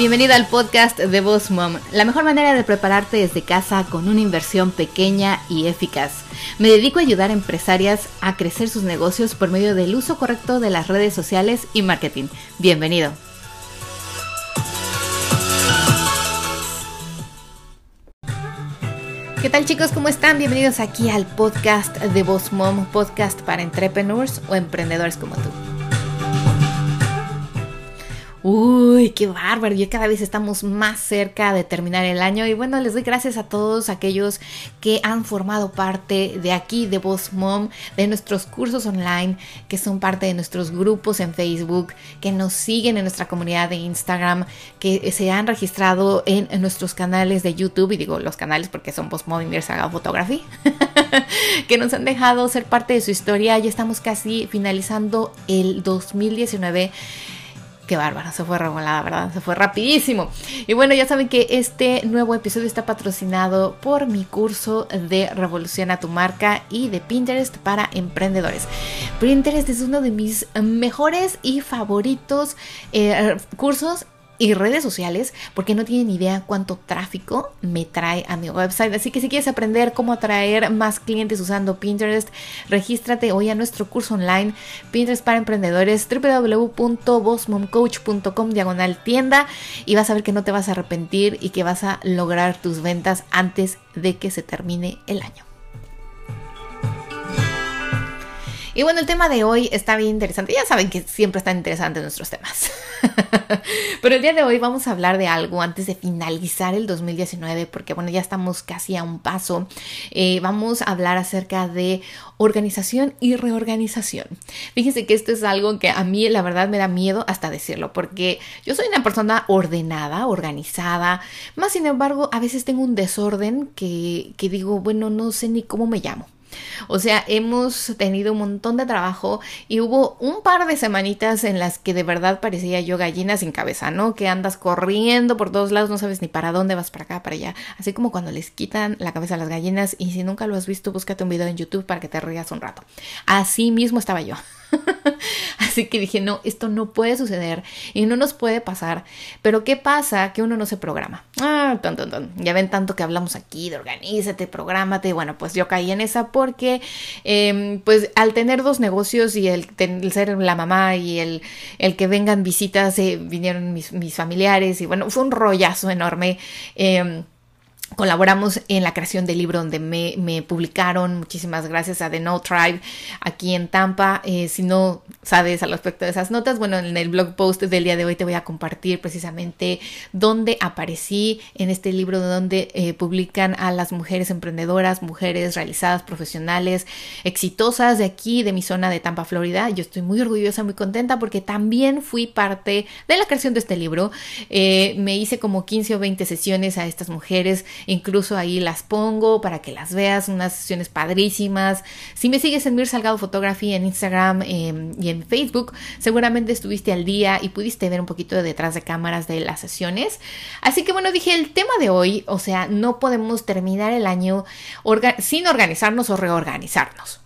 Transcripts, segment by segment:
Bienvenido al podcast de Boss Mom, la mejor manera de prepararte desde casa con una inversión pequeña y eficaz. Me dedico a ayudar a empresarias a crecer sus negocios por medio del uso correcto de las redes sociales y marketing. Bienvenido. ¿Qué tal chicos? ¿Cómo están? Bienvenidos aquí al podcast de Boss Mom, podcast para entrepreneurs o emprendedores como tú. Uy, qué bárbaro. Ya cada vez estamos más cerca de terminar el año. Y bueno, les doy gracias a todos aquellos que han formado parte de aquí, de Boss Mom, de nuestros cursos online, que son parte de nuestros grupos en Facebook, que nos siguen en nuestra comunidad de Instagram, que se han registrado en, nuestros canales de YouTube. Y digo los canales porque son Boss Mom y Mirza Photography, que nos han dejado ser parte de su historia. Ya estamos casi finalizando el 2019 Qué bárbaro, se fue revolada, ¿verdad? Se fue rapidísimo. Y bueno, ya saben que este nuevo episodio está patrocinado por mi curso de Revolución a tu marca y de Pinterest para emprendedores. Pinterest es uno de mis mejores y favoritos eh, cursos y redes sociales porque no tienen idea cuánto tráfico me trae a mi website. Así que si quieres aprender cómo atraer más clientes usando Pinterest, regístrate hoy a nuestro curso online Pinterest para emprendedores www.bossmomcoach.com diagonal tienda y vas a ver que no te vas a arrepentir y que vas a lograr tus ventas antes de que se termine el año. Y bueno, el tema de hoy está bien interesante. Ya saben que siempre están interesantes nuestros temas. Pero el día de hoy vamos a hablar de algo antes de finalizar el 2019, porque bueno, ya estamos casi a un paso. Eh, vamos a hablar acerca de organización y reorganización. Fíjense que esto es algo que a mí la verdad me da miedo hasta decirlo, porque yo soy una persona ordenada, organizada, más sin embargo a veces tengo un desorden que, que digo, bueno, no sé ni cómo me llamo. O sea, hemos tenido un montón de trabajo y hubo un par de semanitas en las que de verdad parecía yo gallina sin cabeza, ¿no? Que andas corriendo por todos lados, no sabes ni para dónde vas, para acá, para allá. Así como cuando les quitan la cabeza a las gallinas y si nunca lo has visto, búscate un video en YouTube para que te rías un rato. Así mismo estaba yo. Así que dije, no, esto no puede suceder y no nos puede pasar. Pero ¿qué pasa? Que uno no se programa. Ah, ton, ton, ton. Ya ven tanto que hablamos aquí de organízate, prográmate. Bueno, pues yo caí en esa porque, em, pues al tener dos negocios y el, ser la mamá y el, el que vengan visitas, eh, vinieron mis, mis, familiares y bueno, fue un rollazo enorme. Eh, Colaboramos en la creación del libro donde me, publicaron. Muchísimas gracias a The No Tribe aquí en Tampa. Eh, si no sabes al respecto de esas notas, bueno, en el blog post del día de hoy te voy a compartir precisamente dónde aparecí en este libro donde eh, publican a las mujeres emprendedoras, mujeres realizadas, profesionales, exitosas de aquí, de mi zona de Tampa, Florida. Yo estoy muy orgullosa, muy contenta porque también fui parte de la creación de este libro. Eh, me hice como 15 o 20 sesiones a estas mujeres Incluso ahí las pongo para que las veas, unas sesiones padrísimas. Si me sigues en Mir Salgado Photography en Instagram em, y en Facebook, seguramente estuviste al día y pudiste ver un poquito de detrás de cámaras de las sesiones. Así que bueno, dije, el tema de hoy, o sea, no podemos terminar el año sin organizarnos o reorganizarnos.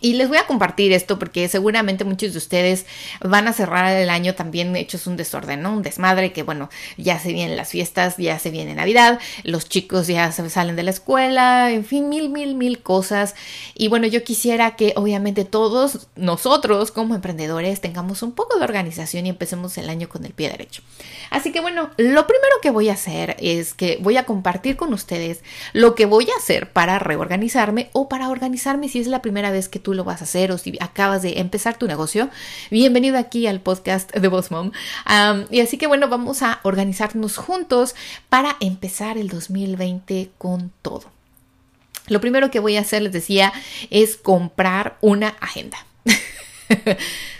Y les voy a compartir esto porque seguramente muchos de ustedes van a cerrar el año también hechos un desorden, ¿no? Un desmadre que, bueno, ya se vienen las fiestas, ya se viene Navidad, los chicos ya se salen de la escuela, en fin, mil, mil, mil cosas. Y bueno, yo quisiera que obviamente todos nosotros como emprendedores tengamos un poco de organización y empecemos el año con el pie derecho. Así que bueno, lo primero que voy a hacer es que voy a compartir con ustedes lo que voy a hacer para reorganizarme o para organizarme si es la primera vez que tú lo vas a hacer o si acabas de empezar tu negocio, bienvenido aquí al podcast de Boss Mom. y así que bueno, vamos a organizarnos juntos para empezar el 2020 con todo. Lo primero que voy a hacer, les decía, es comprar una agenda.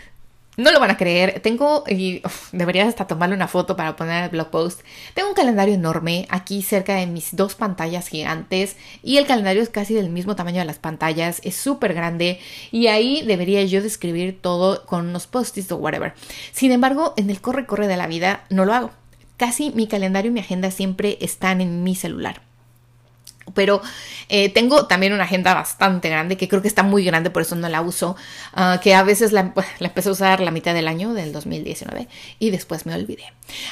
No lo van a creer. Tengo, y debería hasta tomarle una foto para poner el blog post. Tengo un calendario enorme aquí cerca de mis dos pantallas gigantes y el calendario es casi del mismo tamaño de las pantallas. Es súper grande y ahí debería yo describir todo con unos post-its o whatever. Sin embargo, en el corre-corre de la vida no lo hago. Casi mi calendario y mi agenda siempre están en mi celular Pero eh, tengo también una agenda bastante grande, que creo que está muy grande, por eso no la uso, ah, que a veces la, la, empecé a usar la mitad del año, del 2019, y después me olvidé.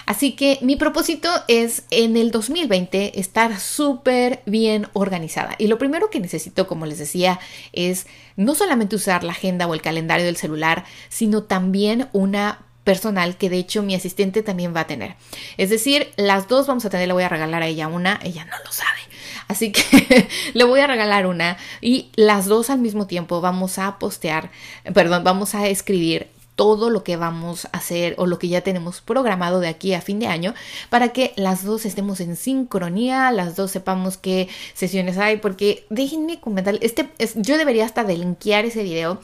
Así que mi propósito es en el 2020 estar súper bien organizada. Y lo primero que necesito, como les decía, es no solamente usar la agenda o el calendario del celular, sino también una personal que de hecho mi asistente también va a tener. Es decir, las dos vamos a tener, le voy a regalar a ella una, ella no lo sabe. Así que le voy a regalar una y las dos al mismo tiempo vamos a postear, perdón, vamos a escribir todo lo que vamos a hacer o lo que ya tenemos programado de aquí a fin de año para que las dos estemos en sincronía, las dos sepamos qué sesiones hay, porque déjenme comentar, este, yo debería hasta delinquear ese video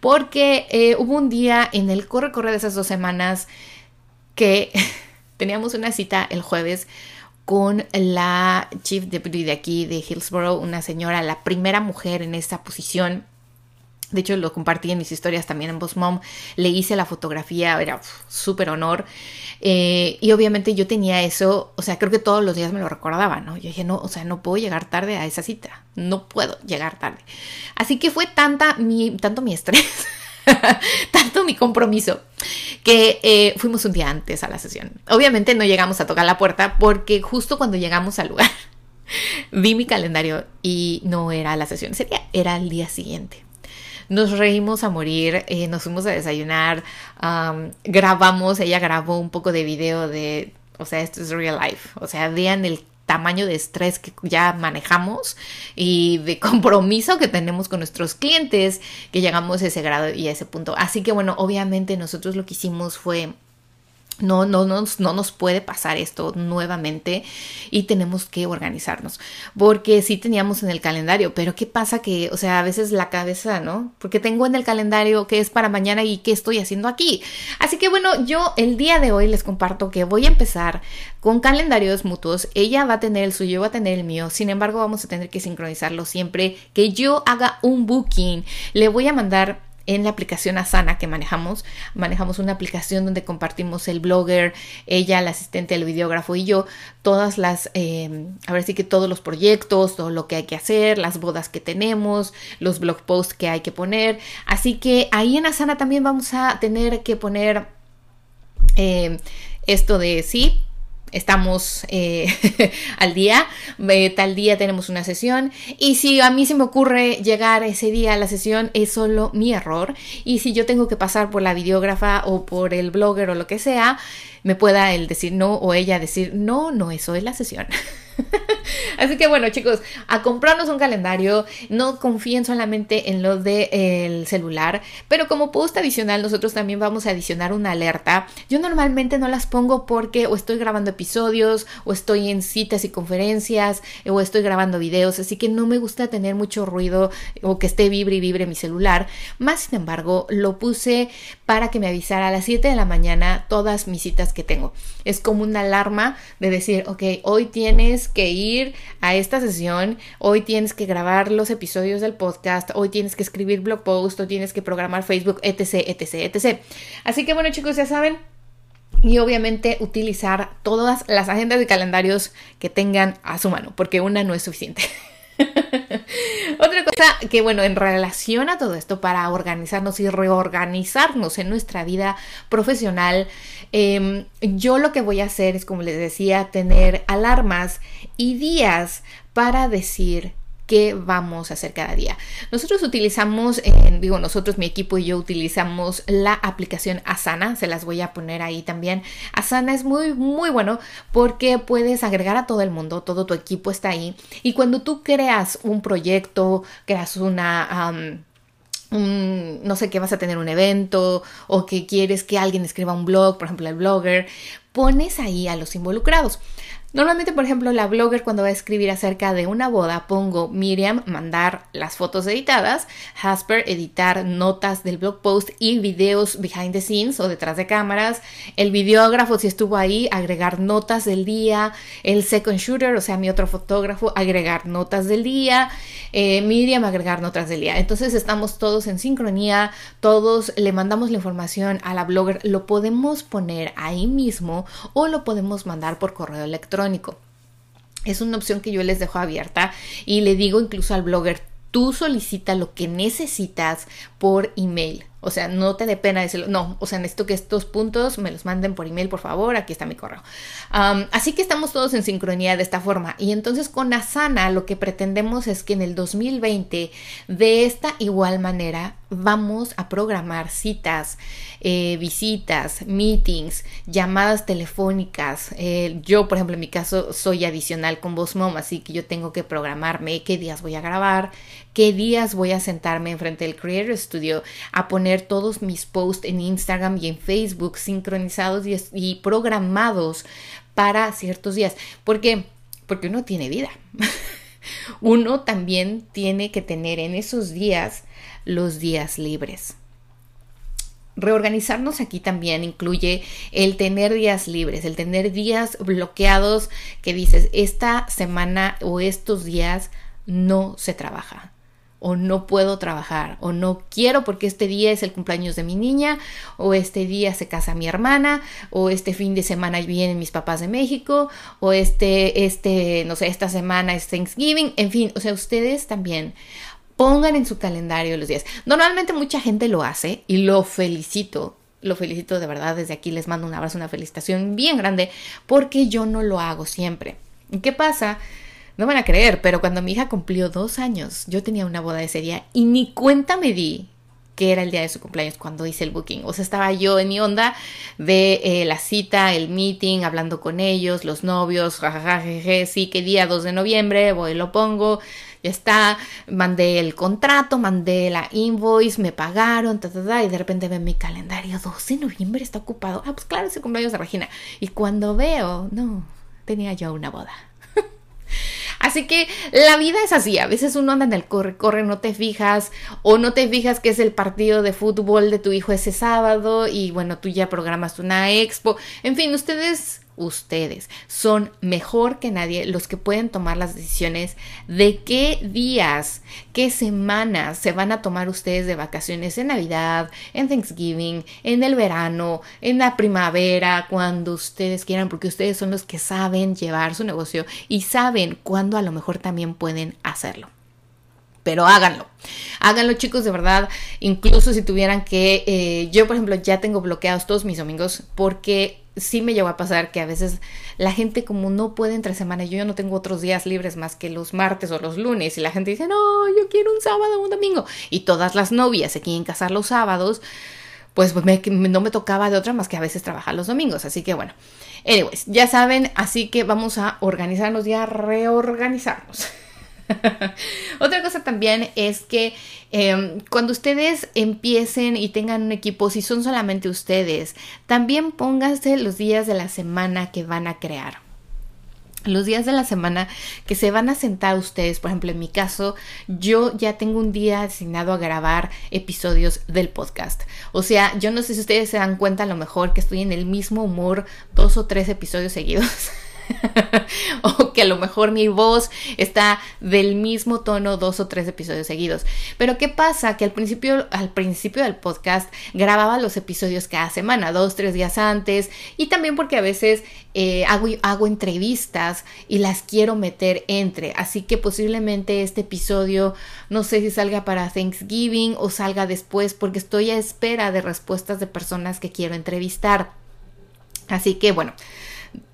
porque eh, hubo un día en el corre-corre de esas dos semanas que teníamos una cita el jueves con la chief deputy de aquí de Hillsborough, una señora, la primera mujer en esta posición de hecho, lo compartí en mis historias también en Boss Mom. Le hice la fotografía, era súper honor. Eh, y obviamente yo tenía eso, o sea, creo que todos los días me lo recordaba, ¿no? Yo dije, no, o sea, no puedo llegar tarde a esa cita. No puedo llegar tarde. Así que fue tanta mi, tanto mi estrés, tanto mi compromiso, que eh, fuimos un día antes a la sesión. Obviamente no llegamos a tocar la puerta porque justo cuando llegamos al lugar, vi mi calendario y no era la sesión, sería, era el día siguiente. Nos reímos a morir, eh, nos fuimos a desayunar, grabamos, ella grabó un poco de video de, o sea, esto es real life, o sea, vean el tamaño de estrés que ya manejamos y de compromiso que tenemos con nuestros clientes que llegamos a ese grado y a ese punto. Así que bueno, obviamente nosotros lo que hicimos fue no, no, no, no nos puede pasar esto nuevamente y tenemos que organizarnos. Porque sí teníamos en el calendario, pero ¿qué pasa que, o sea, a veces la cabeza, ¿no? Porque tengo en el calendario que es para mañana y qué estoy haciendo aquí. Así que bueno, yo el día de hoy les comparto que voy a empezar con calendarios mutuos. Ella va a tener el suyo, yo va a tener el mío. Sin embargo, vamos a tener que sincronizarlo siempre que yo haga un booking. Le voy a mandar en la aplicación Asana que manejamos. Manejamos una aplicación donde compartimos el blogger, ella, el asistente, el videógrafo y yo, todas las, eh, a ver si que todos los proyectos, todo lo que hay que hacer, las bodas que tenemos, los blog posts que hay que poner. Así que ahí en Asana también vamos a tener que poner eh, esto de sí, estamos eh, al día, tal día tenemos una sesión y si a mí se me ocurre llegar ese día a la sesión es solo mi error y si yo tengo que pasar por la videógrafa o por el blogger o lo que sea, me pueda él decir no o ella decir no, no, es la sesión. Así que bueno, chicos, a comprarnos un calendario, no confíen solamente en lo del celular, pero como post adicional, nosotros también vamos a adicionar una alerta. Yo normalmente no las pongo porque o estoy grabando episodios, o estoy en citas y conferencias, o estoy grabando videos, así que no me gusta tener mucho ruido o que esté vibre y vibre mi celular. Más sin embargo, lo puse para que me avisara a las 7 de la mañana todas mis citas que tengo. Es como una alarma de decir, ok, hoy tienes que ir a esta sesión, hoy tienes que grabar los episodios del podcast, hoy tienes que escribir blog post, o tienes que programar Facebook, etc, etc, etc. Así que bueno chicos, ya saben, y obviamente utilizar todas las agendas de calendarios que tengan a su mano, porque una no es suficiente. Que, bueno, en relación a todo esto, para organizarnos y reorganizarnos en nuestra vida profesional, em, yo lo que voy a hacer es, como les decía, tener alarmas y días para decir qué vamos a hacer cada día. Nosotros utilizamos, digo nosotros, mi equipo y yo utilizamos la aplicación Asana, se las voy a poner ahí también. Asana es muy, muy bueno porque puedes agregar a todo el mundo, todo tu equipo está ahí y cuando tú creas un proyecto, creas una... no sé, que vas a tener un evento o que quieres que alguien escriba un blog, por ejemplo el blogger, pones ahí a los involucrados. Normalmente, por ejemplo, la blogger cuando va a escribir acerca de una boda pongo Miriam mandar las fotos editadas, Hasper editar notas del blog post y videos behind the scenes o detrás de cámaras, el videógrafo si estuvo ahí agregar notas del día, el second shooter, o sea, mi otro fotógrafo agregar notas del día, eh, Miriam agregar notas del día. Entonces estamos todos en sincronía, todos le mandamos la información a la blogger, lo podemos poner ahí mismo o lo podemos mandar por correo electrónico. Es una opción que yo les dejo abierta y le digo incluso al blogger, tú solicita lo que necesitas por email. O sea, no te dé pena decirlo. No, o sea, necesito que estos puntos me los manden por email, por favor. Aquí está mi correo. así que estamos todos en sincronía de esta forma. Y entonces con Asana lo que pretendemos es que en el 2020, de esta igual manera, vamos a programar citas, eh, visitas, meetings, llamadas telefónicas. Eh, yo, por ejemplo, en mi caso soy adicional con VozMom, así que yo tengo que programarme qué días voy a grabar, qué días voy a sentarme enfrente del Creator Studio a poner todos mis posts en Instagram y en Facebook sincronizados y, programados para ciertos días. ¿Por qué? Porque uno tiene vida. uno también tiene que tener en esos días los días libres. Reorganizarnos aquí también incluye el tener días libres, el tener días bloqueados que dices, esta semana o estos días no se trabaja o no puedo trabajar o no quiero porque este día es el cumpleaños de mi niña o este día se casa mi hermana o este fin de semana vienen mis papás de México o este este no sé esta semana es Thanksgiving en fin o sea ustedes también pongan en su calendario los días normalmente mucha gente lo hace y lo felicito lo felicito de verdad desde aquí les mando un abrazo una felicitación bien grande porque yo no lo hago siempre ¿qué pasa? No van a creer, pero cuando mi hija cumplió dos años, yo tenía una boda ese día y ni cuenta me di que era el día de su cumpleaños cuando hice el booking. O sea, estaba yo en mi onda de eh, la cita, el meeting, hablando con ellos, los novios, jajaja, sí, qué día, 2 de noviembre, voy, lo pongo, ya está, mandé el contrato, mandé la invoice, me pagaron, ta, ta, ta, y de repente veo mi calendario, 2 de noviembre está ocupado. Ah, pues claro, es el cumpleaños de Regina. Y cuando veo, no, tenía yo una boda. Así que la vida es así, a veces uno anda en el corre, corre, no te fijas o no te fijas que es el partido de fútbol de tu hijo ese sábado y bueno, tú ya programas una expo. En fin, ustedes ustedes. Son mejor que nadie los que pueden tomar las decisiones de qué días, qué semanas se van a tomar ustedes de vacaciones en Navidad, en Thanksgiving, en el verano, en la primavera, cuando ustedes quieran, porque ustedes son los que saben llevar su negocio y saben cuándo a lo mejor también pueden hacerlo pero háganlo. Háganlo chicos, de verdad, incluso si tuvieran que, eh, yo por ejemplo ya tengo bloqueados todos mis domingos porque sí me llegó a pasar que a veces la gente como no puede entre semana, yo ya no tengo otros días libres más que los martes o los lunes y la gente dice, no, yo quiero un sábado o un domingo y todas las novias se quieren casar los sábados, pues no me tocaba de otra más que a veces trabajar los domingos, así que bueno, anyways, ya saben, así que vamos a organizarnos y a reorganizarnos. Otra cosa también es que em, cuando ustedes empiecen y tengan un equipo, si son solamente ustedes, también pónganse los días de la semana que van a crear los días de la semana que se van a sentar ustedes, por ejemplo, en mi caso, yo ya tengo un día asignado a grabar episodios del podcast. O sea, yo no sé si ustedes se dan cuenta a lo mejor que estoy en el mismo humor dos o tres episodios seguidos. o que a lo mejor mi voz está del mismo tono dos o tres episodios seguidos. Pero ¿qué pasa? Que al principio, al principio del podcast grababa los episodios cada semana, dos, tres días antes, y también porque a veces eh, hago, hago entrevistas y las quiero meter entre. Así que posiblemente este episodio, no sé si salga para Thanksgiving o salga después, porque estoy a espera de respuestas de personas que quiero entrevistar. Así que bueno,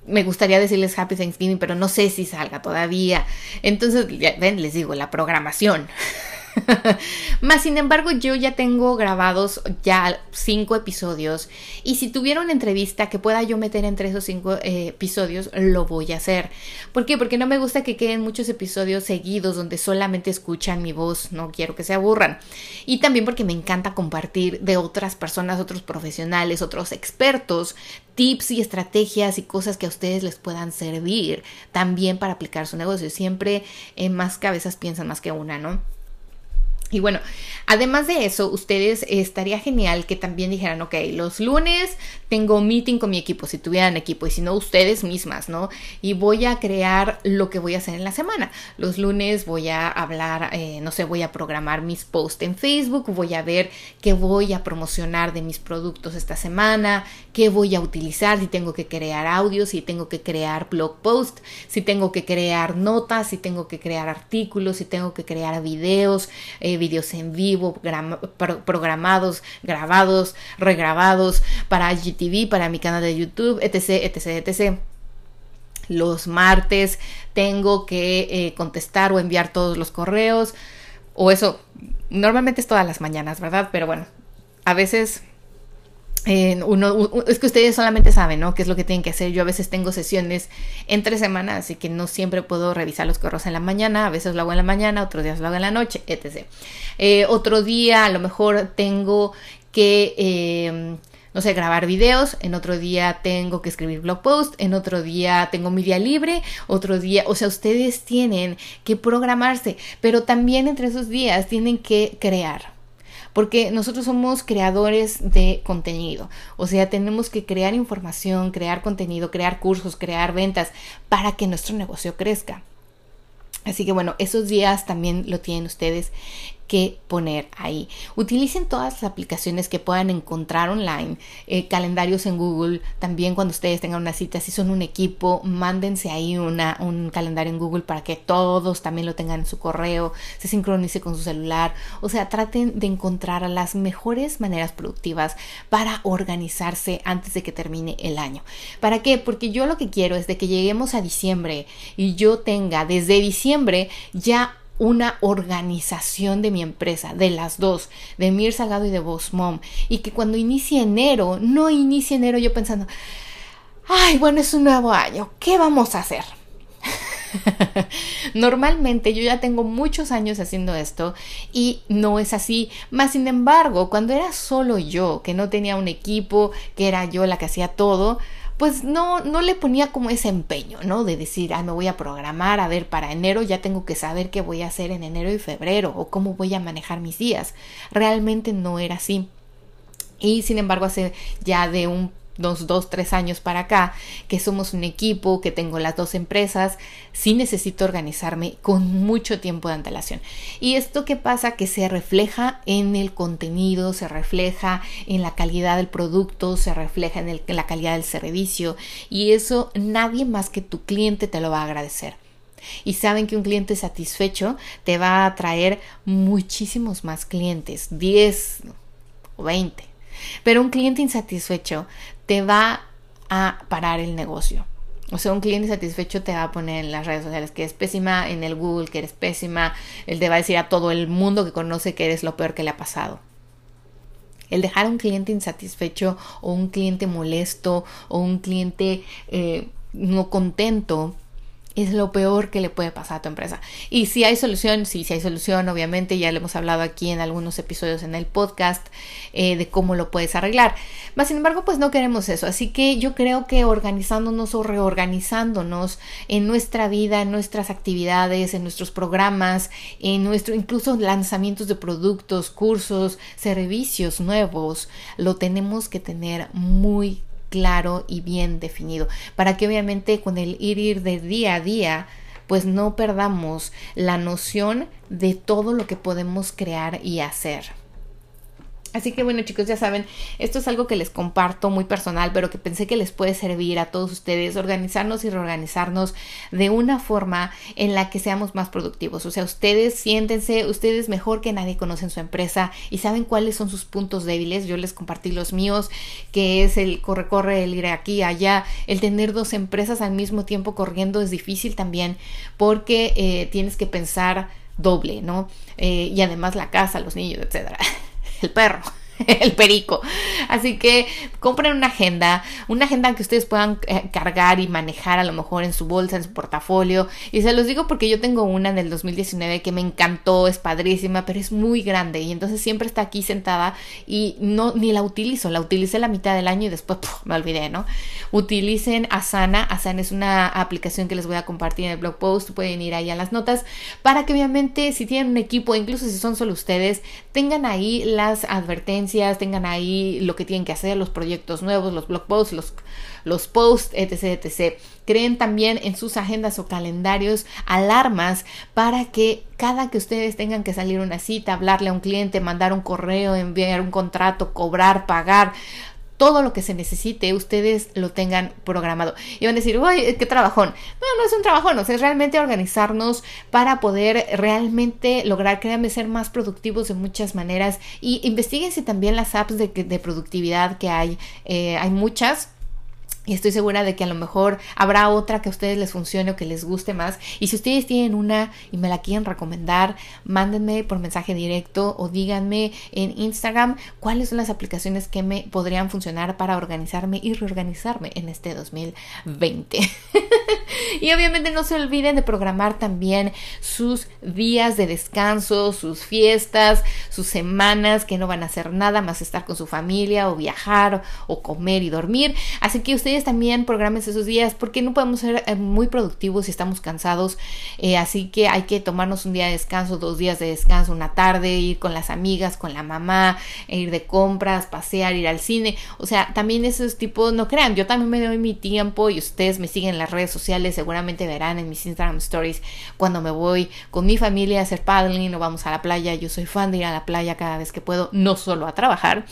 me gustaría decirles Happy Thanksgiving, pero no sé si salga todavía. Entonces, ven, les digo, la programación. Más sin embargo, yo ya tengo grabados ya cinco episodios y si tuviera una entrevista que pueda yo meter entre esos cinco eh, episodios, lo voy a hacer. ¿Por qué? Porque no me gusta que queden muchos episodios seguidos donde solamente escuchan mi voz, no quiero que se aburran. Y también porque me encanta compartir de otras personas, otros profesionales, otros expertos, tips y estrategias y cosas que a ustedes les puedan servir también para aplicar su negocio. Siempre en más cabezas piensan más que una, ¿no? Y bueno, además de eso, ustedes estaría genial que también dijeran, ok, los lunes tengo meeting con mi equipo, si tuvieran equipo, y si no, ustedes mismas, ¿no? Y voy a crear lo que voy a hacer en la semana. Los lunes voy a hablar, eh, no sé, voy a programar mis posts en Facebook, voy a ver qué voy a promocionar de mis productos esta semana, qué voy a utilizar, si tengo que crear audios, si tengo que crear blog posts, si tengo que crear notas, si tengo que crear artículos, si tengo que crear videos. Eh, vídeos en vivo, programados, grabados, regrabados para IGTV, para mi canal de YouTube, etc, etc, etc. Los martes tengo que eh, contestar o enviar todos los correos, o eso, normalmente es todas las mañanas, ¿verdad? Pero bueno, a veces uno, es que ustedes solamente saben, ¿no? ¿Qué es lo que tienen que hacer? Yo a veces tengo sesiones entre semanas, así que no siempre puedo revisar los correos en la mañana, a veces lo hago en la mañana, otros días lo hago en la noche, etc. Eh, otro día a lo mejor tengo que, em, no sé, grabar videos, en otro día tengo que escribir blog post, en otro día tengo mi día libre, otro día, o sea, ustedes tienen que programarse, pero también entre esos días tienen que crear porque nosotros somos creadores de contenido, o sea, tenemos que crear información, crear contenido, crear cursos, crear ventas para que nuestro negocio crezca. Así que bueno, esos días también lo tienen ustedes que poner ahí. Utilicen todas las aplicaciones que puedan encontrar online, eh, calendarios en Google, también cuando ustedes tengan una cita, si son un equipo, mándense ahí una, un calendario en Google para que todos también lo tengan en su correo, se sincronice con su celular, o sea, traten de encontrar las mejores maneras productivas para organizarse antes de que termine el año. ¿Para qué? Porque yo lo que quiero es de que lleguemos a diciembre y yo tenga desde diciembre ya una organización de mi empresa, de las dos, de Mir Salgado y de Boss y que cuando inicie enero, no inicie enero yo pensando, ay, bueno, es un nuevo año, ¿qué vamos a hacer? Normalmente yo ya tengo muchos años haciendo esto y no es así. Más sin embargo, cuando era solo yo, que no tenía un equipo, que era yo la que hacía todo, pues no, no le ponía como ese empeño, ¿no? De decir, ah, me voy a programar, a ver, para enero ya tengo que saber qué voy a hacer en enero y febrero o cómo voy a manejar mis días. Realmente no era así. Y sin embargo, hace ya de un dos, dos, tres años para acá, que somos un equipo, que tengo las dos empresas, sí necesito organizarme con mucho tiempo de antelación. Y esto que pasa que se refleja en el contenido, se refleja en la calidad del producto, se refleja en, en la calidad del servicio y eso nadie más que tu cliente te lo va a agradecer. Y saben que un cliente satisfecho te va a traer muchísimos más clientes, 10 o 20. Pero un cliente insatisfecho te va a parar el negocio. O sea, un cliente satisfecho te va a poner en las redes sociales que es pésima, en el Google que eres pésima, él te va a decir a todo el mundo que conoce que eres lo peor que le ha pasado. El dejar a un cliente insatisfecho o un cliente molesto o un cliente eh, no contento es lo peor que le puede pasar a tu empresa. Y si hay solución, sí, si hay solución, obviamente ya le hemos hablado aquí en algunos episodios en el podcast eh, de cómo lo puedes arreglar. Más sin embargo, pues no queremos eso. Así que yo creo que organizándonos o reorganizándonos en nuestra vida, en nuestras actividades, en nuestros programas, en nuestro incluso lanzamientos de productos, cursos, servicios nuevos, lo tenemos que tener muy claro y bien definido, para que obviamente con el ir ir de día a día, pues no perdamos la noción de todo lo que podemos crear y hacer. Así que bueno chicos, ya saben, esto es algo que les comparto muy personal, pero que pensé que les puede servir a todos ustedes, organizarnos y reorganizarnos de una forma en la que seamos más productivos. O sea, ustedes siéntense, ustedes mejor que nadie conocen su empresa y saben cuáles son sus puntos débiles. Yo les compartí los míos, que es el corre, corre, el ir aquí, allá, el tener dos empresas al mismo tiempo corriendo es difícil también porque eh, tienes que pensar doble, ¿no? Eh, y además la casa, los niños, etcétera el perro. el perico. Así que compren una agenda, una agenda que ustedes puedan eh, cargar y manejar a lo mejor en su bolsa, en su portafolio. Y se los digo porque yo tengo una del 2019 que me encantó, es padrísima, pero es muy grande y entonces siempre está aquí sentada y no ni la utilizo, la utilicé la mitad del año y después me olvidé, ¿no? Utilicen Asana, Asana es una aplicación que les voy a compartir en el blog post, pueden ir ahí a las notas para que obviamente si tienen un equipo, incluso si son solo ustedes, tengan ahí las advertencias, tengan ahí lo que tienen que hacer, los proyectos nuevos, los blog posts, los, los posts, etc, etc. Creen también en sus agendas o calendarios alarmas para que cada que ustedes tengan que salir a una cita, hablarle a un cliente, mandar un correo, enviar un contrato, cobrar, pagar, todo lo que se necesite, ustedes lo tengan programado. Y van a decir, uy, qué trabajón. No, no es un trabajón, o sea, es realmente organizarnos para poder realmente lograr, créanme, ser más productivos de muchas maneras. Y investiguense también las apps de, de productividad que hay. Eh, hay muchas y estoy segura de que a lo mejor habrá otra que a ustedes les funcione o que les guste más. Y si ustedes tienen una y me la quieren recomendar, mándenme por mensaje directo o díganme en Instagram cuáles son las aplicaciones que me podrían funcionar para organizarme y reorganizarme en este 2020. y obviamente no se olviden de programar también sus días de descanso, sus fiestas, sus semanas que no van a hacer nada más estar con su familia o viajar o comer y dormir. Así que ustedes también programen esos días porque no podemos ser eh, muy productivos si estamos cansados. Eh, así que hay que tomarnos un día de descanso, dos días de descanso, una tarde, ir con las amigas, con la mamá, e ir de compras, pasear, ir al cine. O sea, también esos tipos, no crean, yo también me doy mi tiempo y ustedes me siguen en las redes sociales, seguramente verán en mis Instagram stories cuando me voy con mi familia a hacer paddling o vamos a la playa. Yo soy fan de ir a la playa cada vez que puedo, no solo a trabajar,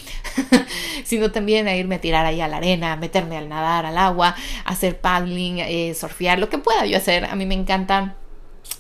sino también a irme a tirar ahí a la arena, meterme al nadar al agua, hacer paddling, eh, surfear, lo que pueda yo hacer. A mí me encanta.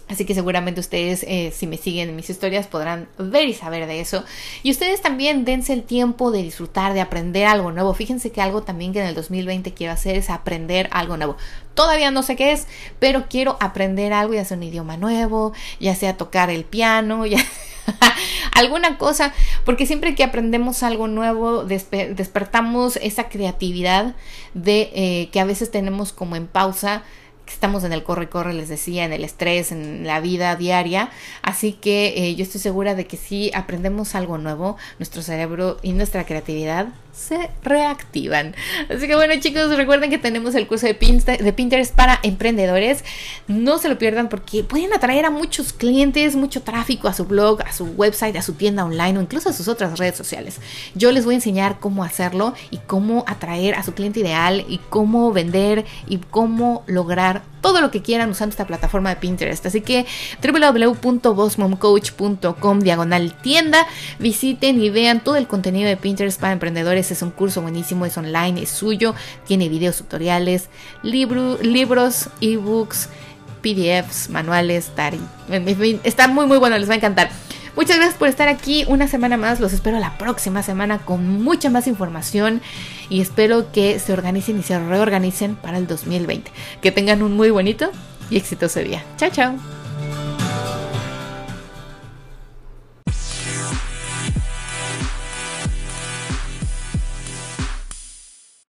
Así que seguramente ustedes, eh, si me siguen en mis historias, podrán ver y saber de eso. Y ustedes también dense el tiempo de disfrutar, de aprender algo nuevo. Fíjense que algo también que en el 2020 quiero hacer es aprender algo nuevo. Todavía no sé qué es, pero quiero aprender algo, ya sea un idioma nuevo, ya sea tocar el piano, ya alguna cosa, porque siempre que aprendemos algo nuevo, despertamos esa creatividad de eh, que a veces tenemos como en pausa estamos en el corre corre les decía en el estrés en la vida diaria. Así que eh, yo estoy segura de que si aprendemos algo nuevo nuestro cerebro y nuestra creatividad se reactivan. Así que bueno chicos, recuerden que tenemos el curso de Pinterest, para emprendedores. No se lo pierdan porque pueden atraer a muchos clientes, mucho tráfico a su blog, a su website, a su tienda online o incluso a sus otras redes sociales. Yo les voy a enseñar cómo hacerlo y cómo atraer a su cliente ideal y cómo vender y cómo lograr todo lo que quieran usando esta plataforma de Pinterest. Así que www.bossmomcoach.com diagonal tienda, visiten y vean todo el contenido de Pinterest para emprendedores es un curso buenísimo, es online, es suyo, tiene videos tutoriales, libros, ebooks, PDFs, manuales, tari. Está muy muy bueno, les va a encantar. Muchas gracias por estar aquí una semana más. Los espero la próxima semana con mucha más información y espero que se organicen y se reorganicen para el 2020. Que tengan un muy bonito y exitoso día. Chao, chao.